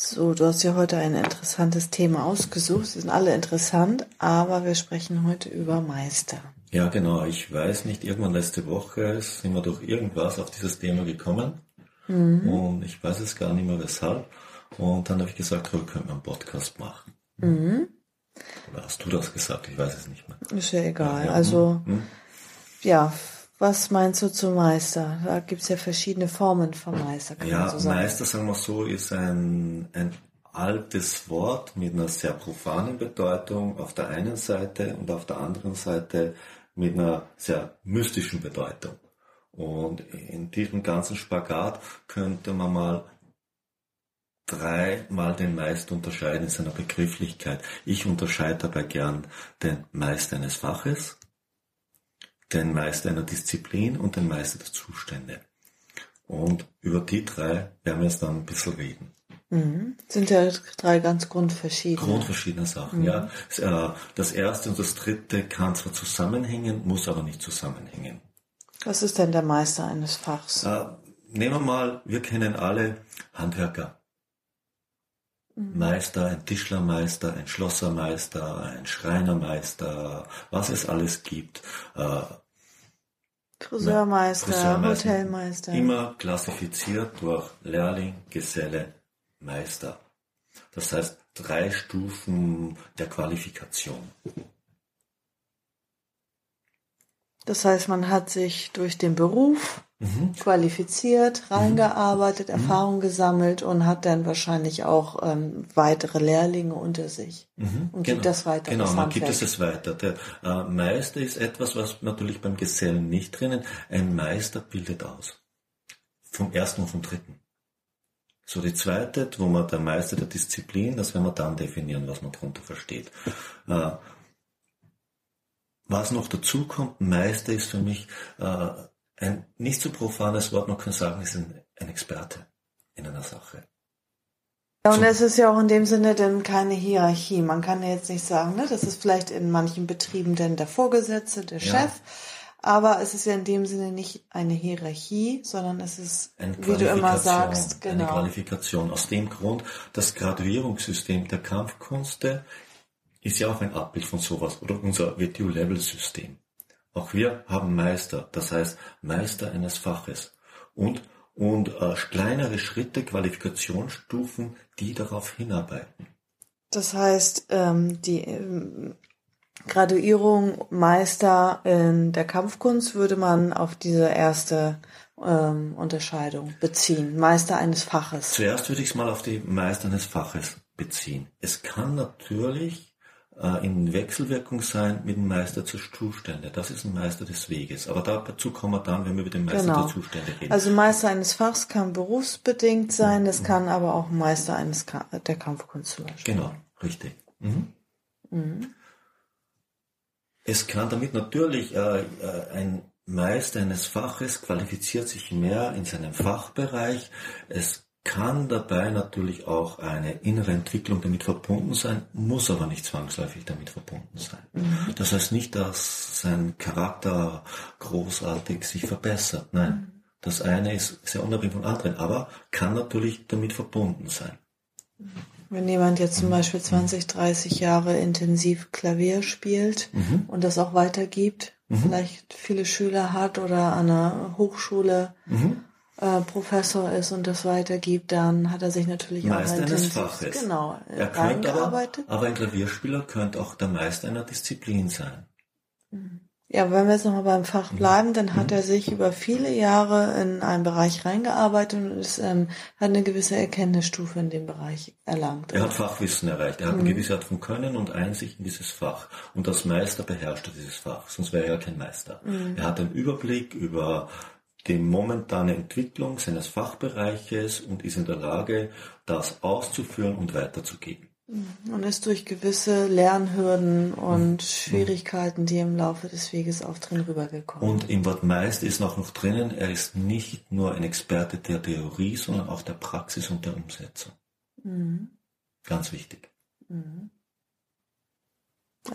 So, du hast ja heute ein interessantes Thema ausgesucht. Sie sind alle interessant, aber wir sprechen heute über Meister. Ja, genau. Ich weiß nicht, irgendwann letzte Woche sind wir durch irgendwas auf dieses Thema gekommen. Mhm. Und ich weiß es gar nicht mehr weshalb. Und dann habe ich gesagt, wir könnten einen Podcast machen. Mhm. Oder hast du das gesagt? Ich weiß es nicht mehr. Ist ja egal. Ja, ja. Also, mhm. ja, was meinst du zu Meister? Da gibt es ja verschiedene Formen von Meister. Ja, so Meister, sagen wir so, ist ein, ein altes Wort mit einer sehr profanen Bedeutung auf der einen Seite und auf der anderen Seite mit einer sehr mystischen Bedeutung. Und in diesem ganzen Spagat könnte man mal dreimal den Meister unterscheiden in seiner Begrifflichkeit. Ich unterscheide dabei gern den Meister eines Faches, den Meister einer Disziplin und den Meister der Zustände. Und über die drei werden wir jetzt dann ein bisschen reden. Mhm. Sind ja drei ganz grundverschiedene. Grundverschiedene Sachen, mhm. ja. Äh, das erste und das dritte kann zwar zusammenhängen, muss aber nicht zusammenhängen. Was ist denn der Meister eines Fachs? Äh, nehmen wir mal, wir kennen alle Handwerker. Mhm. Meister, ein Tischlermeister, ein Schlossermeister, ein Schreinermeister, was es alles gibt. Äh, Friseurmeister, Friseurmeister, Hotelmeister. Immer klassifiziert durch Lehrling, Geselle, Meister. Das heißt drei Stufen der Qualifikation. Das heißt, man hat sich durch den Beruf mhm. qualifiziert, mhm. reingearbeitet, mhm. Erfahrung gesammelt und hat dann wahrscheinlich auch ähm, weitere Lehrlinge unter sich mhm. und genau. gibt das weiter. Genau, man gibt es weiter. Der äh, Meister ist etwas, was natürlich beim Gesellen nicht drinnen. Ein Meister bildet aus. Vom ersten und vom dritten. So die zweite, wo man der Meister der Disziplin, das werden wir dann definieren, was man darunter versteht. Äh, was noch dazu kommt, Meister ist für mich äh, ein nicht so profanes Wort, man kann sagen, ist ein, ein Experte in einer Sache. Ja, und es ist ja auch in dem Sinne dann keine Hierarchie. Man kann ja jetzt nicht sagen, ne, das ist vielleicht in manchen Betrieben denn der Vorgesetzte, der ja. Chef. Aber es ist ja in dem Sinne nicht eine Hierarchie, sondern es ist, wie du immer sagst, genau. Eine Qualifikation. Aus dem Grund, das Graduierungssystem der Kampfkunste ist ja auch ein Abbild von sowas oder unser WTU-Level-System. Auch wir haben Meister, das heißt Meister eines Faches und, und äh, kleinere Schritte, Qualifikationsstufen, die darauf hinarbeiten. Das heißt, ähm, die ähm, Graduierung Meister in der Kampfkunst würde man auf diese erste ähm, Unterscheidung beziehen. Meister eines Faches. Zuerst würde ich es mal auf die Meister eines Faches beziehen. Es kann natürlich in Wechselwirkung sein mit dem Meister zur Zustände. Das ist ein Meister des Weges. Aber dazu kommen wir dann, wenn wir über den Meister genau. der Zustände reden. Also Meister eines Fachs kann berufsbedingt sein, das mhm. kann aber auch Meister eines Ka der Kampfkunst zum Beispiel. Genau, richtig. Mhm. Mhm. Es kann damit natürlich äh, äh, ein Meister eines Faches qualifiziert sich mehr in seinem Fachbereich. Es kann dabei natürlich auch eine innere Entwicklung damit verbunden sein, muss aber nicht zwangsläufig damit verbunden sein. Mhm. Das heißt nicht, dass sein Charakter großartig sich verbessert. Nein, mhm. das eine ist sehr unabhängig vom anderen, aber kann natürlich damit verbunden sein. Wenn jemand jetzt zum. Beispiel 20, 30 Jahre intensiv Klavier spielt mhm. und das auch weitergibt, mhm. vielleicht viele Schüler hat oder an einer Hochschule mhm äh, Professor ist und das weitergibt, dann hat er sich natürlich Meister auch eines Faches. Genau, er könnte aber, aber ein Klavierspieler könnte auch der Meister einer Disziplin sein. Mhm. Ja, wenn wir jetzt nochmal beim Fach bleiben, dann hat mhm. er sich über viele Jahre in einen Bereich reingearbeitet und ist, ähm, hat eine gewisse Erkenntnisstufe in dem Bereich erlangt. Er hat Fachwissen erreicht. Er hat mhm. eine gewisse Art von Können und Einsicht in dieses Fach. Und als Meister beherrscht er dieses Fach, sonst wäre er kein Meister. Mhm. Er hat einen Überblick über die momentane Entwicklung seines Fachbereiches und ist in der Lage, das auszuführen und weiterzugeben. Mhm. Und ist durch gewisse Lernhürden und mhm. Schwierigkeiten, die im Laufe des Weges auftreten, rübergekommen. Und im Wort meist ist noch noch drinnen, er ist nicht nur ein Experte der Theorie, sondern auch der Praxis und der Umsetzung. Mhm. Ganz wichtig. Mhm.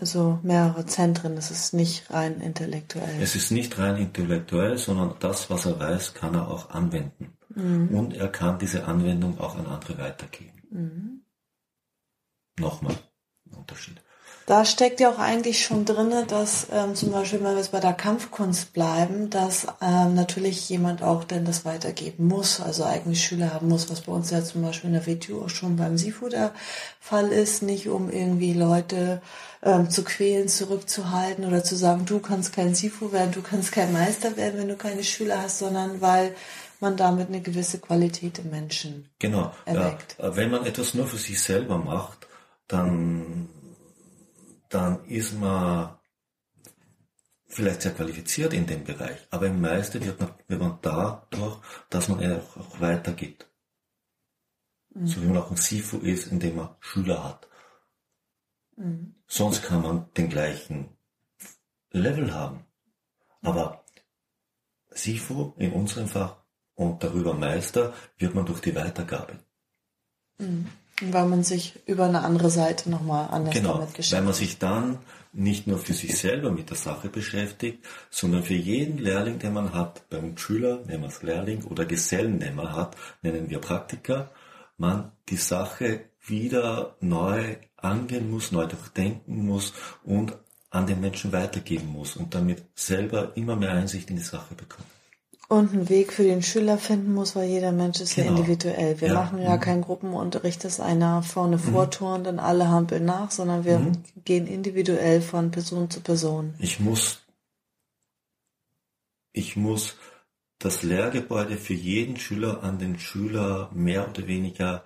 Also mehrere Zentren, es ist nicht rein intellektuell. Es ist nicht rein intellektuell, sondern das, was er weiß, kann er auch anwenden. Mhm. Und er kann diese Anwendung auch an andere weitergeben. Mhm. Nochmal ein Unterschied. Da steckt ja auch eigentlich schon drinne, dass ähm, zum Beispiel, wenn wir jetzt bei der Kampfkunst bleiben, dass ähm, natürlich jemand auch denn das weitergeben muss, also eigene Schüler haben muss, was bei uns ja zum Beispiel in der WTO schon beim SIFU der Fall ist, nicht um irgendwie Leute ähm, zu quälen, zurückzuhalten oder zu sagen, du kannst kein SIFU werden, du kannst kein Meister werden, wenn du keine Schüler hast, sondern weil man damit eine gewisse Qualität im Menschen genau, erweckt. Ja, wenn man etwas nur für sich selber macht, dann dann ist man vielleicht sehr qualifiziert in dem Bereich, aber im meisten wird man, wird man dadurch, dass man auch weitergibt. Mhm. So wie man auch ein SIFU ist, indem man Schüler hat. Mhm. Sonst kann man den gleichen Level haben. Aber SIFU in unserem Fach und darüber Meister wird man durch die Weitergabe. Mhm. Weil man sich über eine andere Seite nochmal anders genau, damit beschäftigt. Weil man sich dann nicht nur für sich selber mit der Sache beschäftigt, sondern für jeden Lehrling, den man hat, beim Schüler, nennen wir es Lehrling, oder Gesellen, den man hat, nennen wir Praktiker, man die Sache wieder neu angehen muss, neu durchdenken muss und an den Menschen weitergeben muss und damit selber immer mehr Einsicht in die Sache bekommt und einen Weg für den Schüler finden muss, weil jeder Mensch ist genau. ja individuell. Wir ja. machen ja mhm. keinen Gruppenunterricht, dass einer vorne mhm. vorturnt und alle hampeln nach, sondern wir mhm. gehen individuell von Person zu Person. Ich muss, ich muss das Lehrgebäude für jeden Schüler an den Schüler mehr oder weniger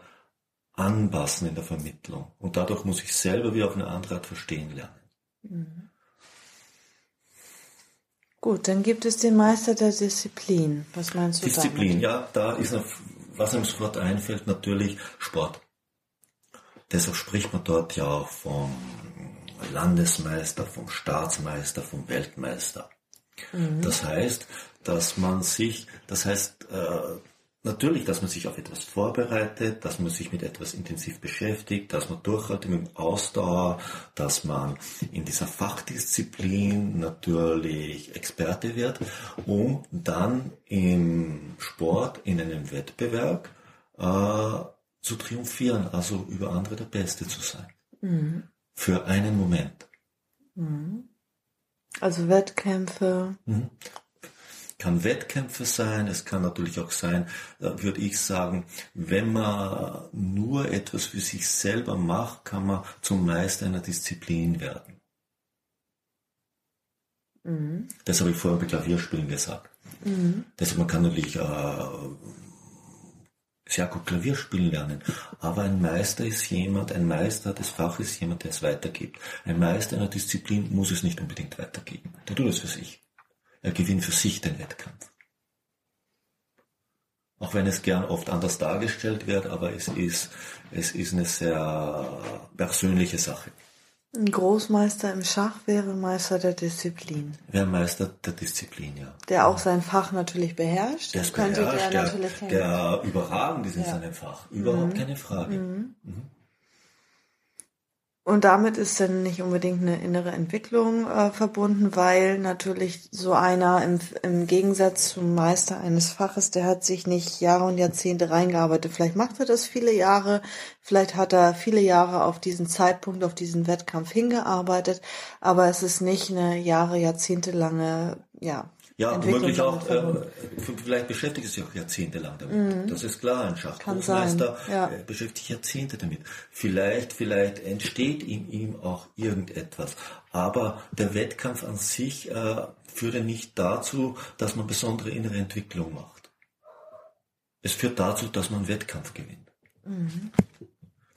anpassen in der Vermittlung. Und dadurch muss ich selber wieder auf eine andere Art verstehen lernen. Gut, dann gibt es den Meister der Disziplin. Was meinst du Disziplin, damit? ja, da ist noch, was einem sofort einfällt, natürlich Sport. Deshalb spricht man dort ja auch vom Landesmeister, vom Staatsmeister, vom Weltmeister. Mhm. Das heißt, dass man sich, das heißt, äh, Natürlich, dass man sich auf etwas vorbereitet, dass man sich mit etwas intensiv beschäftigt, dass man durchhaltet mit Ausdauer, dass man in dieser Fachdisziplin natürlich Experte wird, um dann im Sport, in einem Wettbewerb äh, zu triumphieren, also über andere der Beste zu sein. Mhm. Für einen Moment. Mhm. Also Wettkämpfe. Mhm kann Wettkämpfe sein, es kann natürlich auch sein, äh, würde ich sagen, wenn man nur etwas für sich selber macht, kann man zum Meister einer Disziplin werden. Mhm. Das habe ich vorher bei Klavierspielen gesagt. Mhm. Deshalb man kann natürlich äh, sehr gut Klavier spielen lernen. Aber ein Meister ist jemand, ein Meister des Faches ist jemand, der es weitergibt. Ein Meister einer Disziplin muss es nicht unbedingt weitergeben. Der tut es für sich. Er gewinnt für sich den Wettkampf. Auch wenn es gern oft anders dargestellt wird, aber es ist, es ist eine sehr persönliche Sache. Ein Großmeister im Schach wäre Meister der Disziplin. Wäre Meister der Disziplin, ja. Der auch sein Fach natürlich beherrscht. Das könnte beherrscht, der, natürlich der, der überragend ist in ja. seinem Fach. Überhaupt mhm. keine Frage. Mhm. Mhm. Und damit ist dann nicht unbedingt eine innere Entwicklung äh, verbunden, weil natürlich so einer im, im Gegensatz zum Meister eines Faches, der hat sich nicht Jahre und Jahrzehnte reingearbeitet. Vielleicht macht er das viele Jahre, vielleicht hat er viele Jahre auf diesen Zeitpunkt, auf diesen Wettkampf hingearbeitet, aber es ist nicht eine Jahre, Jahrzehnte lange, ja, ja, womöglich auch, äh, vielleicht beschäftigt es sich auch jahrzehntelang damit. Mhm. Das ist klar, ein Schachgroßmeister ja. Äh, beschäftigt sich Jahrzehnte damit. Vielleicht, vielleicht entsteht in ihm auch irgendetwas. Aber der Wettkampf an sich äh, führt nicht dazu, dass man besondere innere Entwicklung macht. Es führt dazu, dass man Wettkampf gewinnt. Mhm.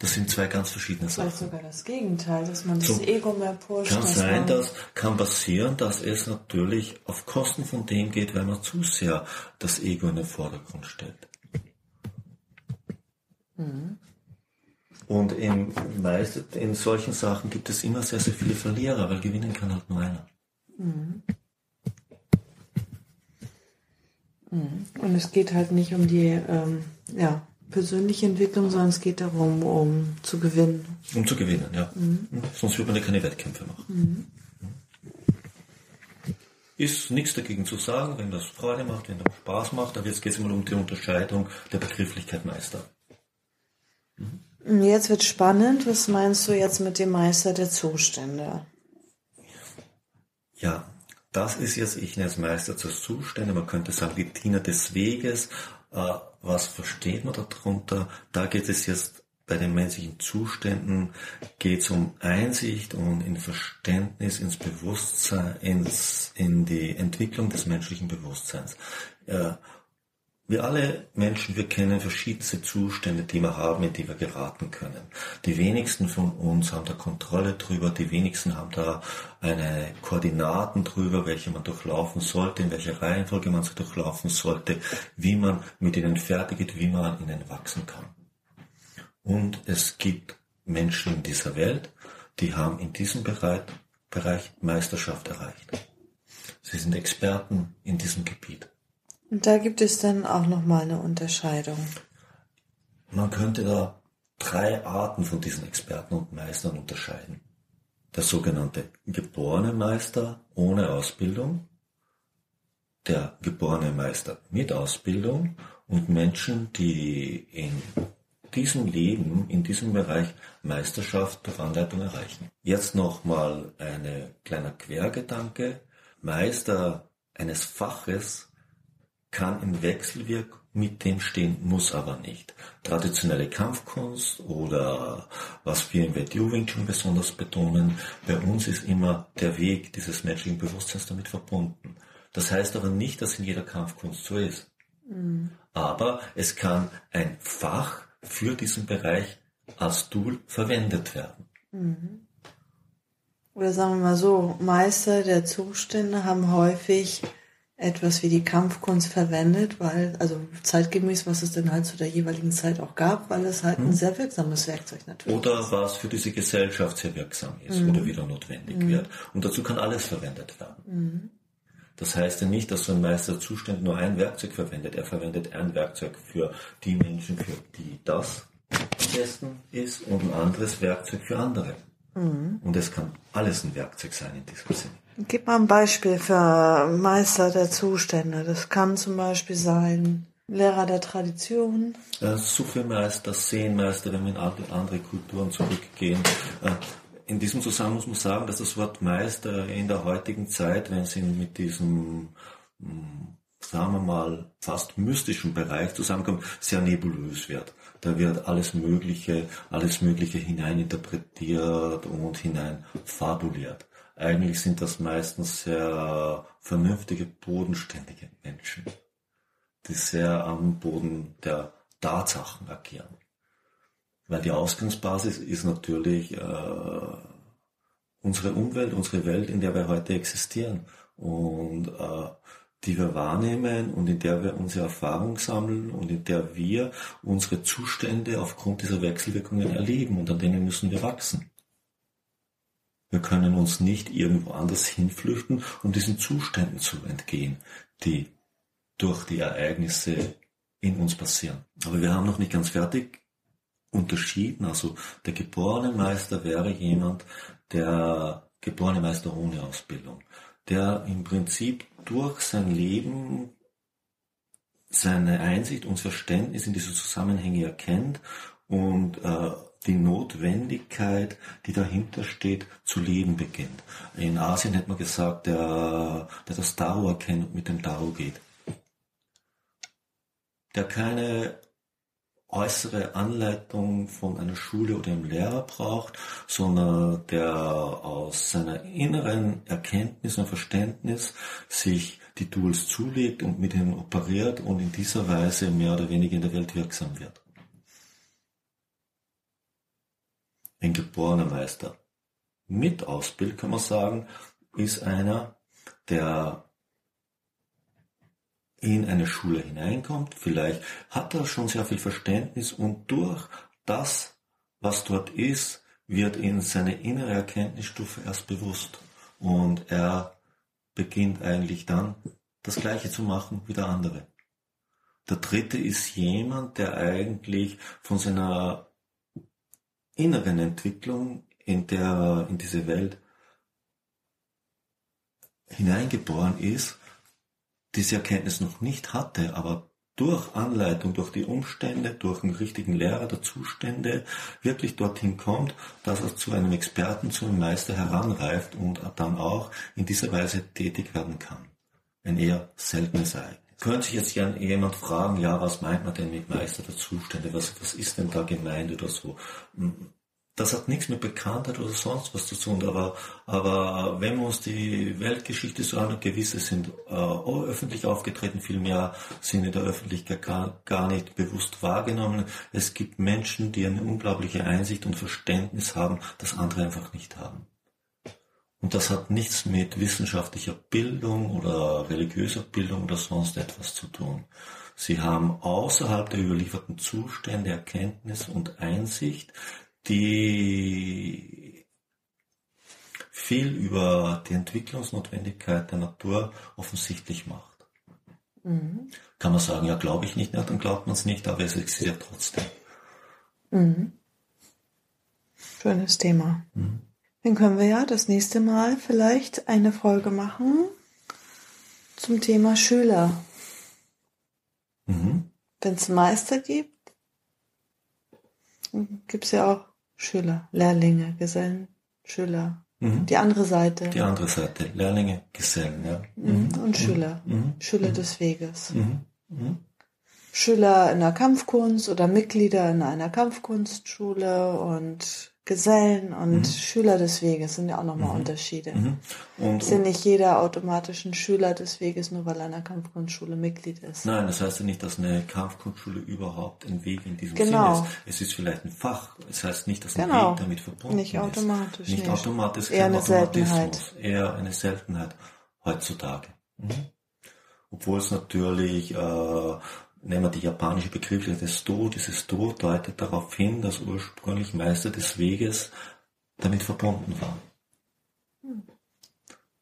Das sind zwei ganz verschiedene Vielleicht Sachen. sogar das Gegenteil, dass man das Ego mehr pusht. Kann sein, dass kann passieren, dass es natürlich auf Kosten von dem geht, wenn man zu sehr das Ego in den Vordergrund stellt. Und im meist, in solchen Sachen gibt es immer sehr, sehr viele Verlierer, weil gewinnen kann halt nur einer. Und es geht halt nicht um die ähm, ja, persönliche Entwicklung, sondern es geht darum, um zu gewinnen. Um zu gewinnen, ja. Mhm. Sonst würde man ja keine Wettkämpfe machen. Ist nichts dagegen zu sagen, wenn das Freude macht, wenn das Spaß macht, aber jetzt geht es mal um die Unterscheidung der Begrifflichkeit Meister. Jetzt wird spannend. Was meinst du jetzt mit dem Meister der Zustände? Ja, das ist jetzt, ich nenne es Meister zur Zustände, man könnte sagen, die Diener des Weges. Äh, was versteht man darunter? Da geht es jetzt bei den menschlichen Zuständen, geht es um Einsicht und in Verständnis, ins Bewusstsein, ins, in die Entwicklung des menschlichen Bewusstseins. Äh, wir alle Menschen, wir kennen verschiedenste Zustände, die wir haben, in die wir geraten können. Die wenigsten von uns haben da Kontrolle drüber, die wenigsten haben da eine Koordinaten drüber, welche man durchlaufen sollte, in welcher Reihenfolge man sie durchlaufen sollte, wie man mit ihnen fertig geht, wie man an ihnen wachsen kann. Und es gibt Menschen in dieser Welt, die haben in diesem Bereich, Bereich Meisterschaft erreicht. Sie sind Experten in diesem Gebiet. Und da gibt es dann auch nochmal eine Unterscheidung. Man könnte da drei Arten von diesen Experten und Meistern unterscheiden. Der sogenannte geborene Meister ohne Ausbildung, der geborene Meister mit Ausbildung und Menschen, die in diesem Leben, in diesem Bereich Meisterschaft durch Anleitung erreichen. Jetzt nochmal ein kleiner Quergedanke. Meister eines Faches kann in Wechselwirkung mit dem stehen, muss aber nicht. Traditionelle Kampfkunst oder was wir im WTU Wing Chun besonders betonen, bei uns ist immer der Weg dieses menschlichen Bewusstseins damit verbunden. Das heißt aber nicht, dass in jeder Kampfkunst so ist. Aber es kann ein Fach für diesen Bereich als Tool verwendet werden. Oder sagen wir mal so, Meister der Zustände haben häufig etwas wie die Kampfkunst verwendet, weil, also zeitgemäß, was es denn halt zu der jeweiligen Zeit auch gab, weil es halt ein sehr wirksames Werkzeug natürlich ist. Oder was für diese Gesellschaft sehr wirksam ist oder wieder notwendig wird. Und dazu kann alles verwendet werden. Das heißt ja nicht, dass so ein Meisterzustand nur ein Werkzeug verwendet. Er verwendet ein Werkzeug für die Menschen, für die das am besten ist und ein anderes Werkzeug für andere. Und es kann alles ein Werkzeug sein in diesem Sinne. Gib mal ein Beispiel für Meister der Zustände. Das kann zum Beispiel sein Lehrer der Tradition. Äh, Sufi-Meister, Seenmeister, wenn wir in andere Kulturen zurückgehen. Äh, In diesem Zusammenhang muss man sagen, dass das Wort Meister in der heutigen Zeit, wenn Sie mit diesem, mh, sagen wir mal, fast mystischen Bereich zusammenkommen, sehr nebulös wird. Da wird alles Mögliche, alles Mögliche hineininterpretiert und hineinfabuliert. Eigentlich sind das meistens sehr vernünftige, bodenständige Menschen, die sehr am Boden der Tatsachen agieren. Weil die Ausgangsbasis ist natürlich äh, unsere Umwelt, unsere Welt, in der wir heute existieren und äh, die wir wahrnehmen und in der wir unsere Erfahrung sammeln und in der wir unsere Zustände aufgrund dieser Wechselwirkungen erleben und an denen müssen wir wachsen. Wir können uns nicht irgendwo anders hinflüchten, um diesen Zuständen zu entgehen, die durch die Ereignisse in uns passieren. Aber wir haben noch nicht ganz fertig unterschieden. Also der geborene Meister wäre jemand, der geborene Meister ohne Ausbildung, der im Prinzip durch sein Leben seine Einsicht und Verständnis in diese Zusammenhänge erkennt und äh, die Notwendigkeit, die dahinter steht, zu leben beginnt. In Asien hätte man gesagt, der, der das Tao erkennt und mit dem Tao geht. Der keine äußere Anleitung von einer Schule oder einem Lehrer braucht, sondern der aus seiner inneren Erkenntnis und Verständnis sich die Tools zulegt und mit ihnen operiert und in dieser Weise mehr oder weniger in der Welt wirksam wird. Ein geborener Meister. Mit Ausbild kann man sagen, ist einer, der in eine Schule hineinkommt. Vielleicht hat er schon sehr viel Verständnis und durch das, was dort ist, wird ihm seine innere Erkenntnisstufe erst bewusst. Und er beginnt eigentlich dann das Gleiche zu machen wie der andere. Der dritte ist jemand, der eigentlich von seiner inneren Entwicklung in der, in diese Welt hineingeboren ist, diese Erkenntnis noch nicht hatte, aber durch Anleitung, durch die Umstände, durch einen richtigen Lehrer der Zustände wirklich dorthin kommt, dass er zu einem Experten, zu einem Meister heranreift und dann auch in dieser Weise tätig werden kann. Ein eher seltenes Ereignis. Könnte sich jetzt jemand fragen, ja, was meint man denn mit Meister der Zustände? Was, was ist denn da gemeint oder so? das hat nichts mit Bekanntheit oder sonst was zu tun, aber, aber wenn wir uns die Weltgeschichte so anschauen, gewisse sind äh, öffentlich aufgetreten, viel mehr sind in der Öffentlichkeit gar, gar nicht bewusst wahrgenommen. Es gibt Menschen, die eine unglaubliche Einsicht und Verständnis haben, das andere einfach nicht haben. Und das hat nichts mit wissenschaftlicher Bildung oder religiöser Bildung oder sonst etwas zu tun. Sie haben außerhalb der überlieferten Zustände Erkenntnis und Einsicht, die viel über die Entwicklungsnotwendigkeit der Natur offensichtlich macht. Mhm. Kann man sagen, ja, glaube ich nicht, ja, dann glaubt man es nicht, aber es existiert trotzdem. Mhm. Schönes Thema. Mhm. Dann können wir ja das nächste Mal vielleicht eine Folge machen zum Thema Schüler. Mhm. Wenn es Meister gibt, gibt es ja auch Schüler, Lehrlinge, Gesellen, Schüler. Mhm. Die andere Seite. Die andere Seite, Lehrlinge, Gesellen, ja. Mhm. Und mhm. Schüler, mhm. Schüler des Weges. Schüler in der Kampfkunst oder Mitglieder in einer Kampfkunstschule und Gesellen und mhm. Schüler des Weges sind ja auch nochmal mhm. Unterschiede. Mhm. Und, ist ja nicht jeder automatisch ein Schüler des Weges, nur weil er in einer Kampfkunstschule Mitglied ist. Nein, das heißt ja nicht, dass eine Kampfkunstschule überhaupt ein Weg in diesem genau. Sinne ist. Es ist vielleicht ein Fach. Es das heißt nicht, dass ein genau. Weg damit verbunden nicht automatisch, ist. Nicht, nicht automatisch. Eher eine Seltenheit. Eher eine Seltenheit heutzutage. Mhm. Obwohl es natürlich äh, nehmen wir die japanische Begrifflichkeit des Do, dieses Do deutet darauf hin, dass ursprünglich Meister des Weges damit verbunden war.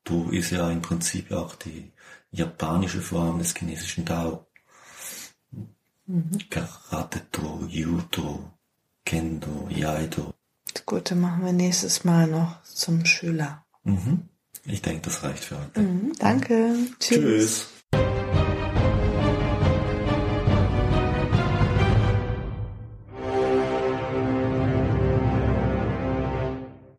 Do ist ja im Prinzip auch die japanische Form des chinesischen Dao. Mhm. Karate-Do, Judo, Kendo, Yaido. Gut, dann machen wir nächstes Mal noch zum Schüler. Mhm. Ich denke, das reicht für heute. Mhm, danke. Tschüss. Tschüss.